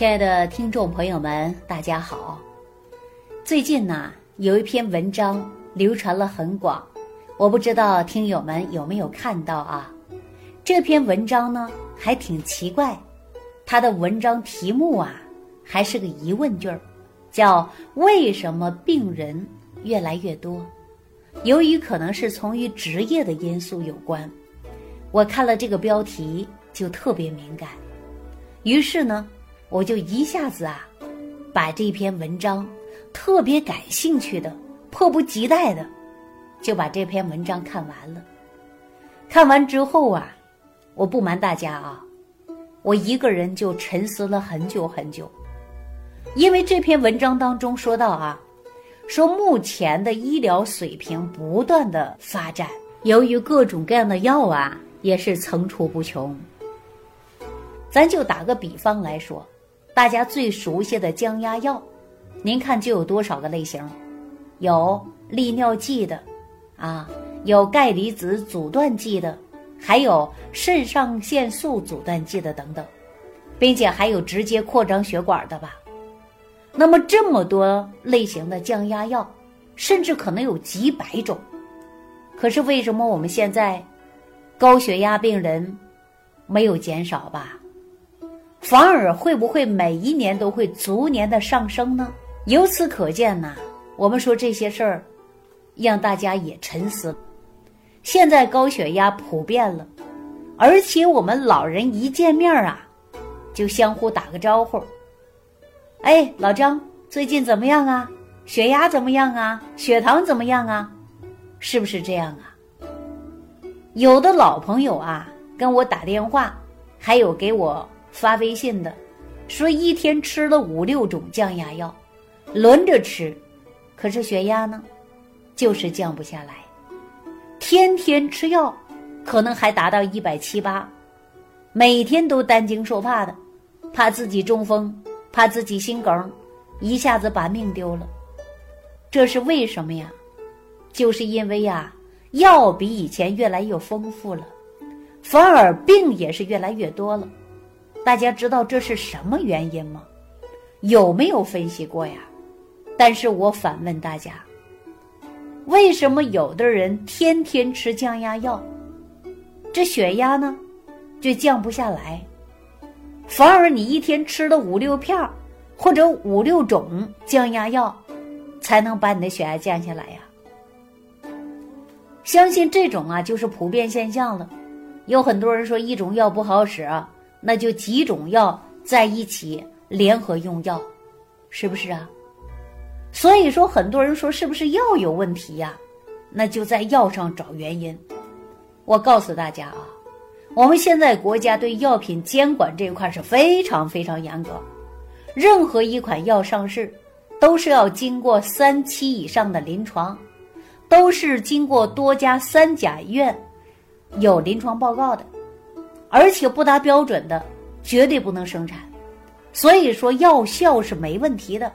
亲爱的听众朋友们，大家好。最近呢，有一篇文章流传了很广，我不知道听友们有没有看到啊？这篇文章呢，还挺奇怪，它的文章题目啊，还是个疑问句儿，叫“为什么病人越来越多？”由于可能是从于职业的因素有关，我看了这个标题就特别敏感，于是呢。我就一下子啊，把这篇文章特别感兴趣的、迫不及待的，就把这篇文章看完了。看完之后啊，我不瞒大家啊，我一个人就沉思了很久很久，因为这篇文章当中说到啊，说目前的医疗水平不断的发展，由于各种各样的药啊，也是层出不穷。咱就打个比方来说。大家最熟悉的降压药，您看就有多少个类型？有利尿剂的，啊，有钙离子阻断剂的，还有肾上腺素阻断剂的等等，并且还有直接扩张血管的吧。那么这么多类型的降压药，甚至可能有几百种。可是为什么我们现在高血压病人没有减少吧？反而会不会每一年都会逐年的上升呢？由此可见呢，我们说这些事儿，让大家也沉思。现在高血压普遍了，而且我们老人一见面啊，就相互打个招呼。哎，老张，最近怎么样啊？血压怎么样啊？血糖怎么样啊？是不是这样啊？有的老朋友啊，跟我打电话，还有给我。发微信的，说一天吃了五六种降压药，轮着吃，可是血压呢，就是降不下来。天天吃药，可能还达到一百七八，每天都担惊受怕的，怕自己中风，怕自己心梗，一下子把命丢了。这是为什么呀？就是因为呀，药比以前越来越丰富了，反而病也是越来越多了。大家知道这是什么原因吗？有没有分析过呀？但是我反问大家：为什么有的人天天吃降压药，这血压呢就降不下来，反而你一天吃了五六片或者五六种降压药，才能把你的血压降下来呀？相信这种啊就是普遍现象了。有很多人说一种药不好使。那就几种药在一起联合用药，是不是啊？所以说很多人说是不是药有问题呀？那就在药上找原因。我告诉大家啊，我们现在国家对药品监管这一块是非常非常严格，任何一款药上市，都是要经过三期以上的临床，都是经过多家三甲医院有临床报告的。而且不达标准的，绝对不能生产。所以说药效是没问题的。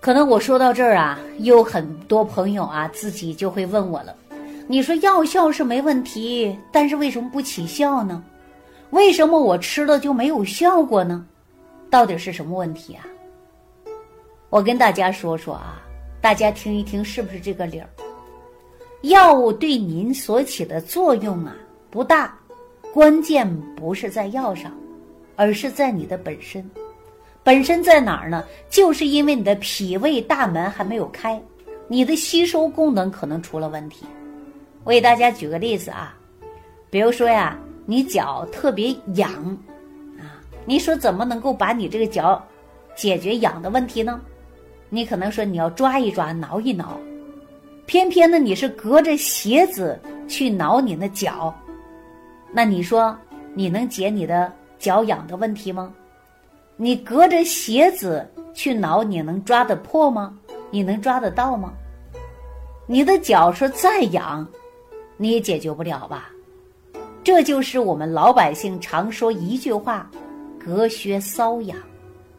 可能我说到这儿啊，有很多朋友啊，自己就会问我了：你说药效是没问题，但是为什么不起效呢？为什么我吃了就没有效果呢？到底是什么问题啊？我跟大家说说啊，大家听一听是不是这个理儿？药物对您所起的作用啊，不大。关键不是在药上，而是在你的本身。本身在哪儿呢？就是因为你的脾胃大门还没有开，你的吸收功能可能出了问题。我给大家举个例子啊，比如说呀，你脚特别痒，啊，你说怎么能够把你这个脚解决痒的问题呢？你可能说你要抓一抓、挠一挠，偏偏呢你是隔着鞋子去挠你的脚。那你说，你能解你的脚痒的问题吗？你隔着鞋子去挠，你能抓得破吗？你能抓得到吗？你的脚说再痒，你也解决不了吧？这就是我们老百姓常说一句话：隔靴搔痒。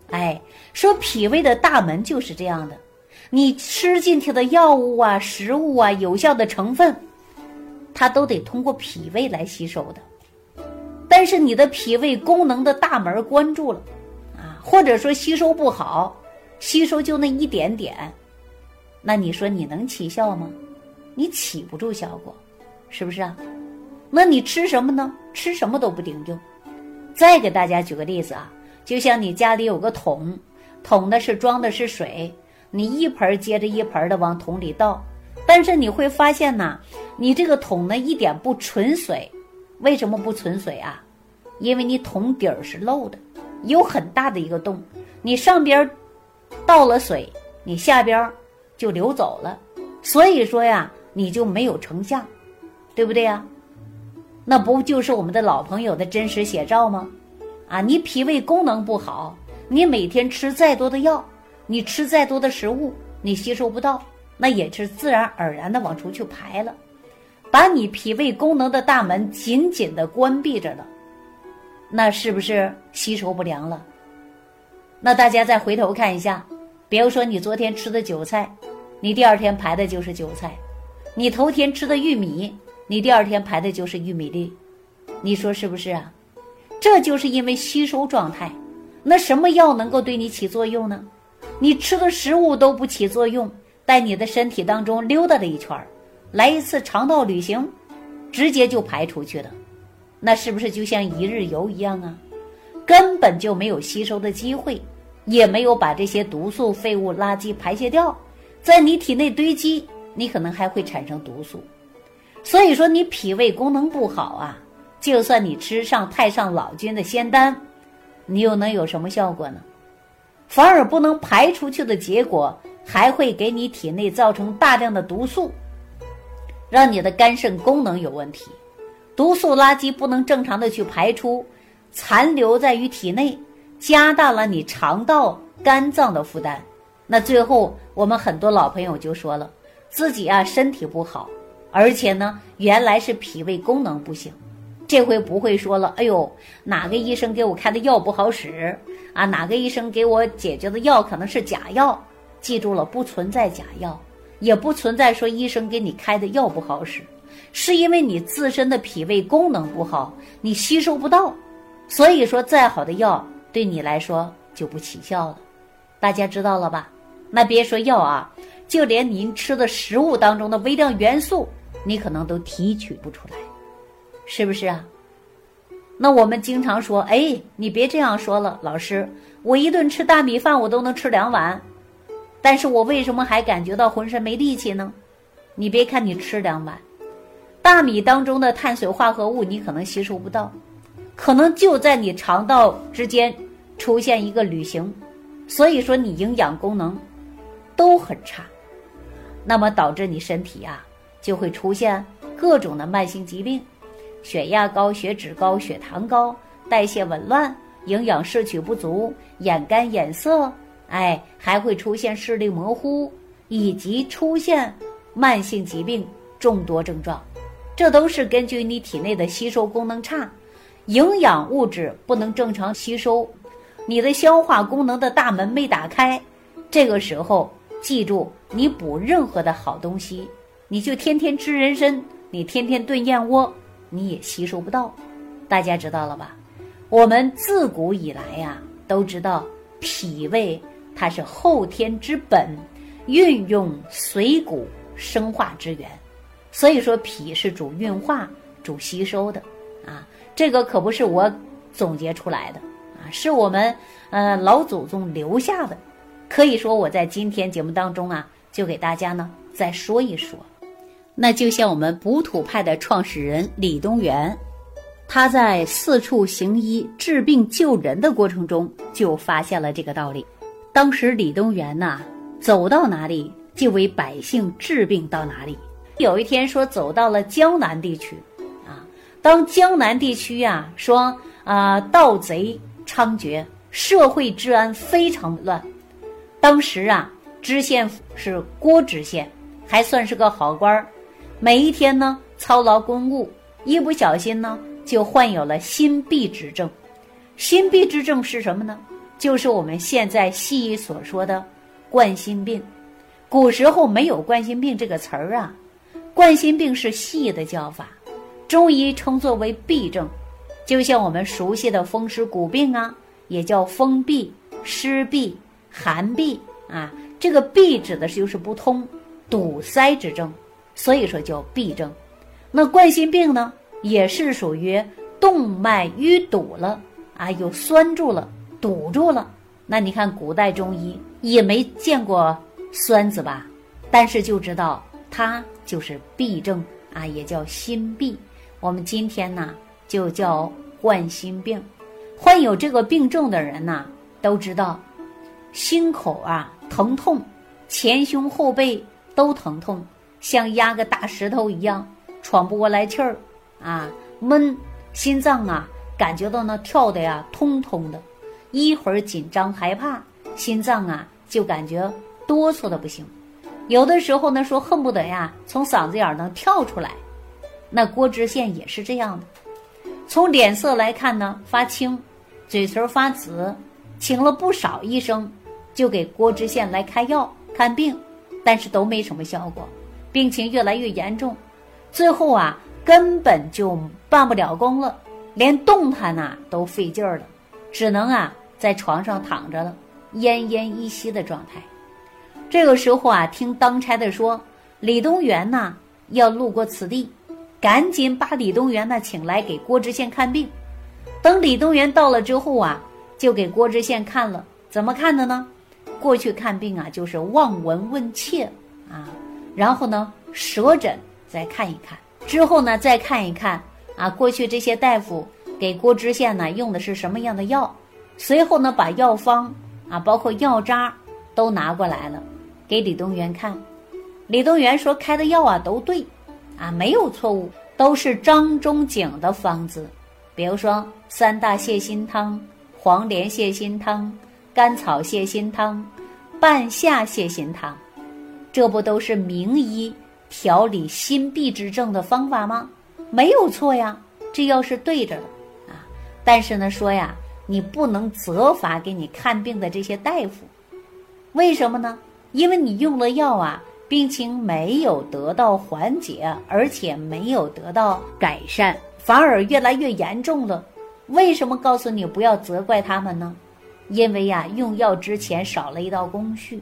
哎，说脾胃的大门就是这样的，你吃进去的药物啊、食物啊、有效的成分。它都得通过脾胃来吸收的，但是你的脾胃功能的大门关住了，啊，或者说吸收不好，吸收就那一点点，那你说你能起效吗？你起不住效果，是不是啊？那你吃什么呢？吃什么都不顶用。再给大家举个例子啊，就像你家里有个桶，桶的是装的是水，你一盆接着一盆的往桶里倒，但是你会发现呢，你这个桶呢一点不存水，为什么不存水啊？因为你桶底儿是漏的，有很大的一个洞，你上边倒了水，你下边就流走了，所以说呀，你就没有成像，对不对呀？那不就是我们的老朋友的真实写照吗？啊，你脾胃功能不好，你每天吃再多的药，你吃再多的食物，你吸收不到，那也是自然而然的往出去排了，把你脾胃功能的大门紧紧的关闭着了，那是不是吸收不良了？那大家再回头看一下，比如说你昨天吃的韭菜，你第二天排的就是韭菜；你头天吃的玉米。你第二天排的就是玉米粒，你说是不是啊？这就是因为吸收状态。那什么药能够对你起作用呢？你吃的食物都不起作用，在你的身体当中溜达了一圈儿，来一次肠道旅行，直接就排出去了。那是不是就像一日游一样啊？根本就没有吸收的机会，也没有把这些毒素、废物、垃圾排泄掉，在你体内堆积，你可能还会产生毒素。所以说你脾胃功能不好啊，就算你吃上太上老君的仙丹，你又能有什么效果呢？反而不能排出去的结果，还会给你体内造成大量的毒素，让你的肝肾功能有问题，毒素垃圾不能正常的去排出，残留在于体内，加大了你肠道、肝脏的负担。那最后我们很多老朋友就说了，自己啊身体不好。而且呢，原来是脾胃功能不行，这回不会说了。哎呦，哪个医生给我开的药不好使啊？哪个医生给我解决的药可能是假药？记住了，不存在假药，也不存在说医生给你开的药不好使，是因为你自身的脾胃功能不好，你吸收不到，所以说再好的药对你来说就不起效了。大家知道了吧？那别说药啊，就连您吃的食物当中的微量元素。你可能都提取不出来，是不是啊？那我们经常说，哎，你别这样说了，老师，我一顿吃大米饭，我都能吃两碗，但是我为什么还感觉到浑身没力气呢？你别看你吃两碗，大米当中的碳水化合物你可能吸收不到，可能就在你肠道之间出现一个旅行，所以说你营养功能都很差，那么导致你身体呀。就会出现各种的慢性疾病，血压高、血脂高、血糖高、代谢紊乱、营养摄取不足、眼干眼涩，哎，还会出现视力模糊，以及出现慢性疾病众多症状。这都是根据你体内的吸收功能差，营养物质不能正常吸收，你的消化功能的大门没打开。这个时候，记住，你补任何的好东西。你就天天吃人参，你天天炖燕窝，你也吸收不到。大家知道了吧？我们自古以来呀，都知道脾胃它是后天之本，运用水谷生化之源，所以说脾是主运化、主吸收的啊。这个可不是我总结出来的啊，是我们呃老祖宗留下的。可以说我在今天节目当中啊，就给大家呢再说一说。那就像我们补土派的创始人李东垣，他在四处行医治病救人的过程中，就发现了这个道理。当时李东垣呐，走到哪里就为百姓治病到哪里。有一天说走到了江南地区，啊，当江南地区呀说啊盗贼猖獗，社会治安非常乱。当时啊，知县是郭知县，还算是个好官儿。每一天呢，操劳公务，一不小心呢，就患有了心痹之症。心痹之症是什么呢？就是我们现在西医所说的冠心病。古时候没有冠心病这个词儿啊，冠心病是西医的叫法，中医称作为痹症。就像我们熟悉的风湿骨病啊，也叫风痹湿痹、寒痹啊。这个痹指的是就是不通、堵塞之症，所以说叫痹症。那冠心病呢，也是属于动脉淤堵了啊，有栓住了、堵住了。那你看古代中医也没见过栓子吧？但是就知道它就是痹症啊，也叫心痹。我们今天呢就叫冠心病。患有这个病症的人呐，都知道心口啊疼痛，前胸后背都疼痛，像压个大石头一样，喘不过来气儿啊，闷，心脏啊感觉到那跳的呀通通的，一会儿紧张害怕，心脏啊就感觉哆嗦的不行。有的时候呢，说恨不得呀，从嗓子眼儿能跳出来。那郭知县也是这样的。从脸色来看呢，发青，嘴唇发紫，请了不少医生，就给郭知县来开药看病，但是都没什么效果，病情越来越严重，最后啊，根本就办不了工了，连动弹呐都费劲儿了，只能啊在床上躺着了，奄奄一息的状态。这个时候啊，听当差的说，李东垣呐要路过此地，赶紧把李东垣呢请来给郭知县看病。等李东垣到了之后啊，就给郭知县看了，怎么看的呢？过去看病啊，就是望闻问切啊，然后呢舌诊再看一看，之后呢再看一看啊，过去这些大夫给郭知县呢用的是什么样的药，随后呢把药方啊，包括药渣都拿过来了。给李东垣看，李东垣说开的药啊都对，啊没有错误，都是张仲景的方子，比如说三大泻心汤、黄连泻心汤、甘草泻心汤、半夏泻心汤，这不都是名医调理心痹之症的方法吗？没有错呀，这药是对着的。但是呢，说呀，你不能责罚给你看病的这些大夫，为什么呢？因为你用了药啊，病情没有得到缓解，而且没有得到改善，反而越来越严重了。为什么告诉你不要责怪他们呢？因为呀，用药之前少了一道工序，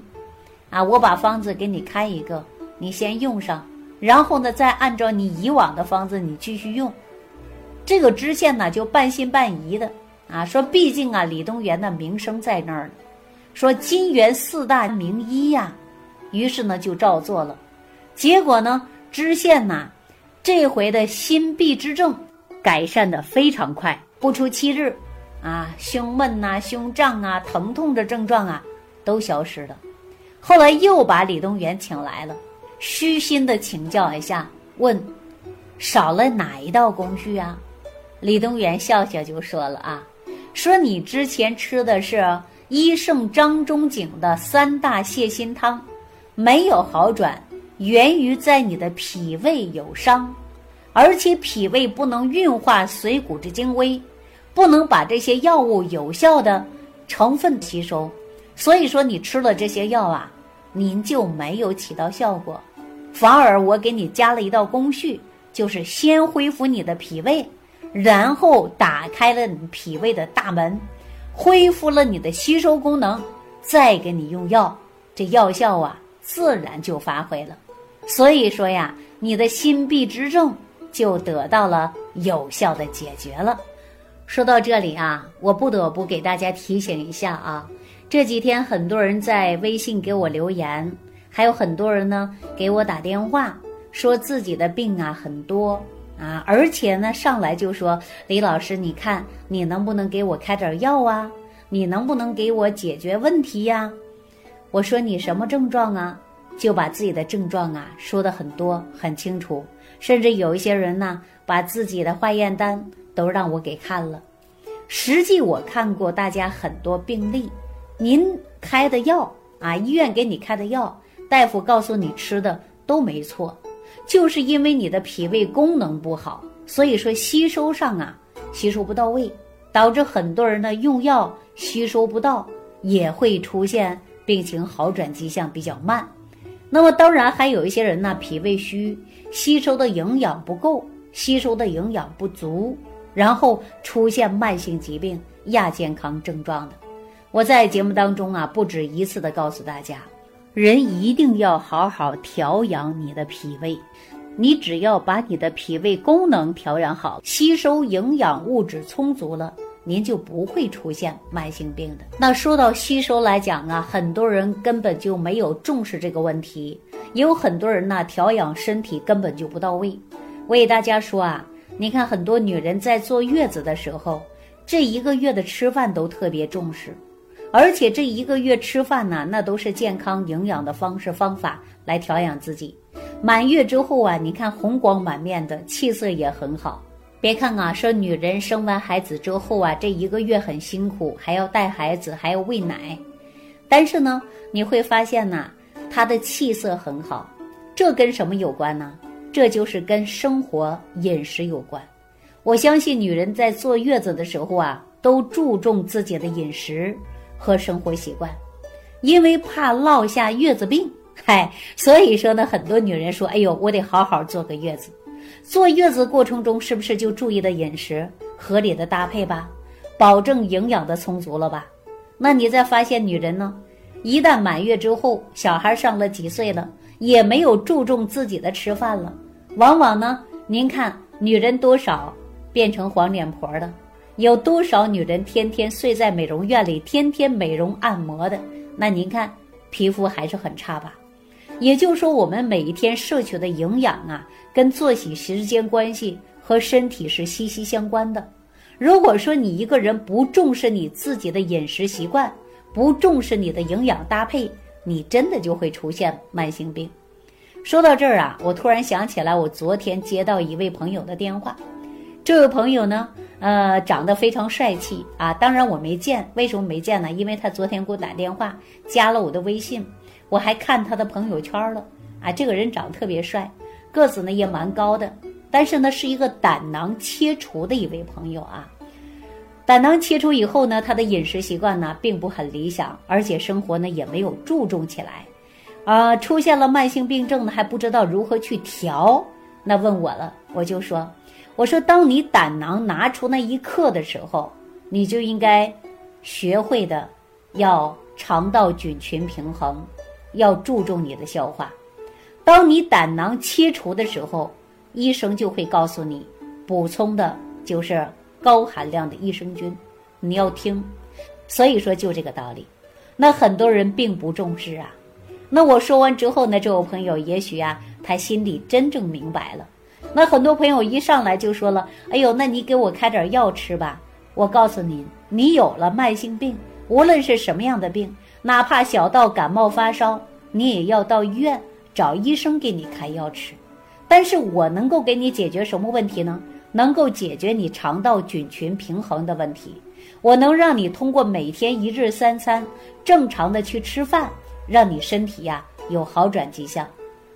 啊，我把方子给你开一个，你先用上，然后呢，再按照你以往的方子你继续用。这个知县呢，就半信半疑的啊，说毕竟啊，李东垣的名声在那儿呢。说金元四大名医呀，于是呢就照做了，结果呢知县呐，这回的心痹之症改善的非常快，不出七日，啊胸闷呐、胸胀啊、疼痛的症状啊都消失了。后来又把李东垣请来了，虚心的请教一下，问少了哪一道工序啊？李东垣笑笑就说了啊，说你之前吃的是。医圣张仲景的三大泻心汤没有好转，源于在你的脾胃有伤，而且脾胃不能运化水谷之精微，不能把这些药物有效的成分吸收，所以说你吃了这些药啊，您就没有起到效果，反而我给你加了一道工序，就是先恢复你的脾胃，然后打开了你脾胃的大门。恢复了你的吸收功能，再给你用药，这药效啊自然就发挥了。所以说呀，你的心痹之症就得到了有效的解决了。说到这里啊，我不得不给大家提醒一下啊，这几天很多人在微信给我留言，还有很多人呢给我打电话，说自己的病啊很多。啊，而且呢，上来就说李老师，你看你能不能给我开点药啊？你能不能给我解决问题呀？我说你什么症状啊？就把自己的症状啊说的很多很清楚，甚至有一些人呢，把自己的化验单都让我给看了。实际我看过大家很多病例，您开的药啊，医院给你开的药，大夫告诉你吃的都没错。就是因为你的脾胃功能不好，所以说吸收上啊吸收不到位，导致很多人呢用药吸收不到，也会出现病情好转迹象比较慢。那么当然还有一些人呢脾胃虚，吸收的营养不够，吸收的营养不足，然后出现慢性疾病亚健康症状的。我在节目当中啊，不止一次的告诉大家，人一定要好好调养你的脾胃。你只要把你的脾胃功能调养好，吸收营养物质充足了，您就不会出现慢性病的。那说到吸收来讲啊，很多人根本就没有重视这个问题，也有很多人呢调养身体根本就不到位。我给大家说啊，你看很多女人在坐月子的时候，这一个月的吃饭都特别重视，而且这一个月吃饭呢，那都是健康营养的方式方法来调养自己。满月之后啊，你看红光满面的，气色也很好。别看啊，说女人生完孩子之后啊，这一个月很辛苦，还要带孩子，还要喂奶。但是呢，你会发现呢，她的气色很好。这跟什么有关呢？这就是跟生活饮食有关。我相信女人在坐月子的时候啊，都注重自己的饮食和生活习惯，因为怕落下月子病。嗨，所以说呢，很多女人说：“哎呦，我得好好坐个月子。”坐月子过程中，是不是就注意的饮食合理的搭配吧，保证营养的充足了吧？那你再发现女人呢，一旦满月之后，小孩上了几岁了，也没有注重自己的吃饭了，往往呢，您看女人多少变成黄脸婆的，有多少女人天天睡在美容院里，天天美容按摩的，那您看皮肤还是很差吧？也就是说，我们每一天摄取的营养啊，跟作息时间关系和身体是息息相关的。如果说你一个人不重视你自己的饮食习惯，不重视你的营养搭配，你真的就会出现慢性病。说到这儿啊，我突然想起来，我昨天接到一位朋友的电话。这位朋友呢，呃，长得非常帅气啊。当然我没见，为什么没见呢？因为他昨天给我打电话，加了我的微信。我还看他的朋友圈了，啊，这个人长得特别帅，个子呢也蛮高的，但是呢是一个胆囊切除的一位朋友啊。胆囊切除以后呢，他的饮食习惯呢并不很理想，而且生活呢也没有注重起来，啊，出现了慢性病症呢还不知道如何去调，那问我了，我就说，我说当你胆囊拿出那一刻的时候，你就应该学会的要肠道菌群平衡。要注重你的消化。当你胆囊切除的时候，医生就会告诉你，补充的就是高含量的益生菌，你要听。所以说就这个道理。那很多人并不重视啊。那我说完之后呢，这位朋友也许啊，他心里真正明白了。那很多朋友一上来就说了：“哎呦，那你给我开点药吃吧。”我告诉您，你有了慢性病，无论是什么样的病。哪怕小到感冒发烧，你也要到医院找医生给你开药吃。但是我能够给你解决什么问题呢？能够解决你肠道菌群平衡的问题。我能让你通过每天一日三餐正常的去吃饭，让你身体呀有好转迹象。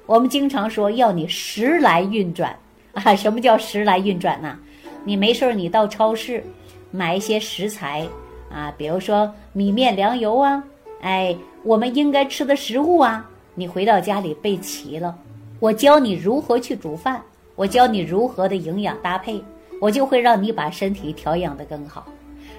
我们经常说要你时来运转啊，什么叫时来运转呢？你没事儿，你到超市买一些食材啊，比如说米面粮油啊。哎，我们应该吃的食物啊，你回到家里备齐了。我教你如何去煮饭，我教你如何的营养搭配，我就会让你把身体调养的更好。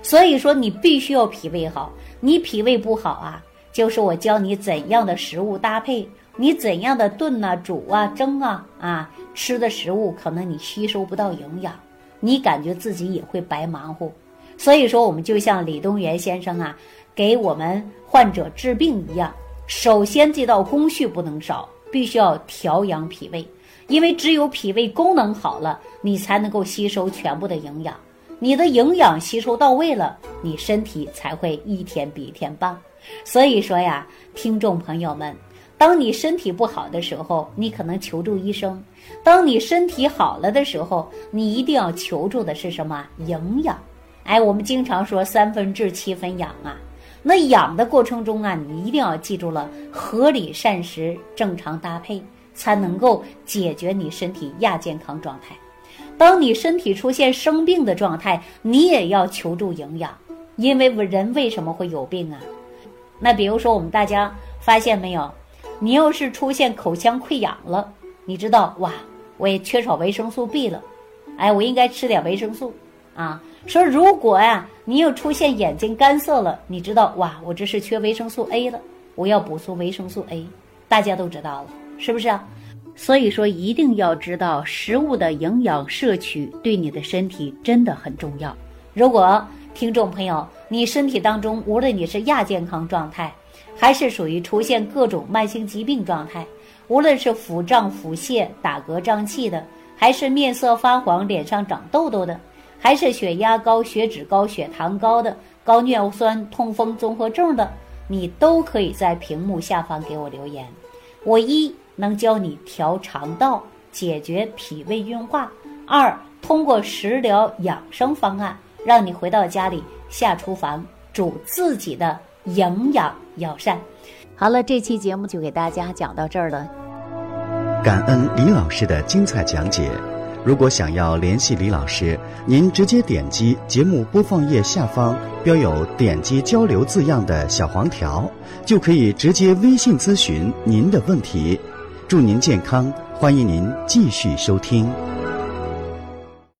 所以说，你必须要脾胃好。你脾胃不好啊，就是我教你怎样的食物搭配，你怎样的炖啊、煮啊、蒸啊啊，吃的食物可能你吸收不到营养，你感觉自己也会白忙活。所以说，我们就像李东垣先生啊。给我们患者治病一样，首先这道工序不能少，必须要调养脾胃，因为只有脾胃功能好了，你才能够吸收全部的营养，你的营养吸收到位了，你身体才会一天比一天棒。所以说呀，听众朋友们，当你身体不好的时候，你可能求助医生；当你身体好了的时候，你一定要求助的是什么？营养。哎，我们经常说三分治七分养啊。那养的过程中啊，你一定要记住了合理膳食、正常搭配，才能够解决你身体亚健康状态。当你身体出现生病的状态，你也要求助营养，因为人为什么会有病啊？那比如说我们大家发现没有，你要是出现口腔溃疡了，你知道哇，我也缺少维生素 B 了，哎，我应该吃点维生素啊。说如果呀，你又出现眼睛干涩了，你知道哇，我这是缺维生素 A 了，我要补充维生素 A。大家都知道了，是不是啊？所以说一定要知道食物的营养摄取对你的身体真的很重要。如果听众朋友你身体当中无论你是亚健康状态，还是属于出现各种慢性疾病状态，无论是腹胀、腹泻、打嗝、胀气的，还是面色发黄、脸上长痘痘的，还是血压高、血脂高、血糖高的、高尿酸、痛风综合症的，你都可以在屏幕下方给我留言。我一能教你调肠道，解决脾胃运化；二通过食疗养生方案，让你回到家里下厨房煮自己的营养药膳。好了，这期节目就给大家讲到这儿了。感恩李老师的精彩讲解。如果想要联系李老师，您直接点击节目播放页下方标有“点击交流”字样的小黄条，就可以直接微信咨询您的问题。祝您健康，欢迎您继续收听。